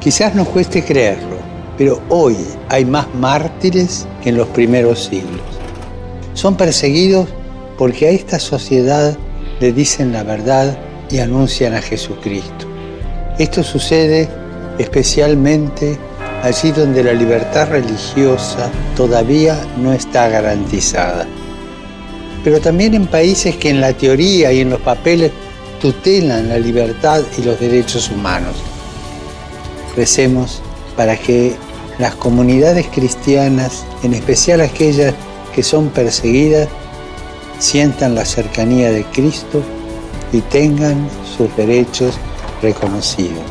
Quizás nos cueste creerlo, pero hoy hay más mártires que en los primeros siglos. Son perseguidos porque a esta sociedad le dicen la verdad y anuncian a Jesucristo. Esto sucede especialmente allí donde la libertad religiosa todavía no está garantizada. Pero también en países que en la teoría y en los papeles tutelan la libertad y los derechos humanos. Recemos para que las comunidades cristianas, en especial aquellas que son perseguidas, sientan la cercanía de Cristo y tengan sus derechos reconocidos.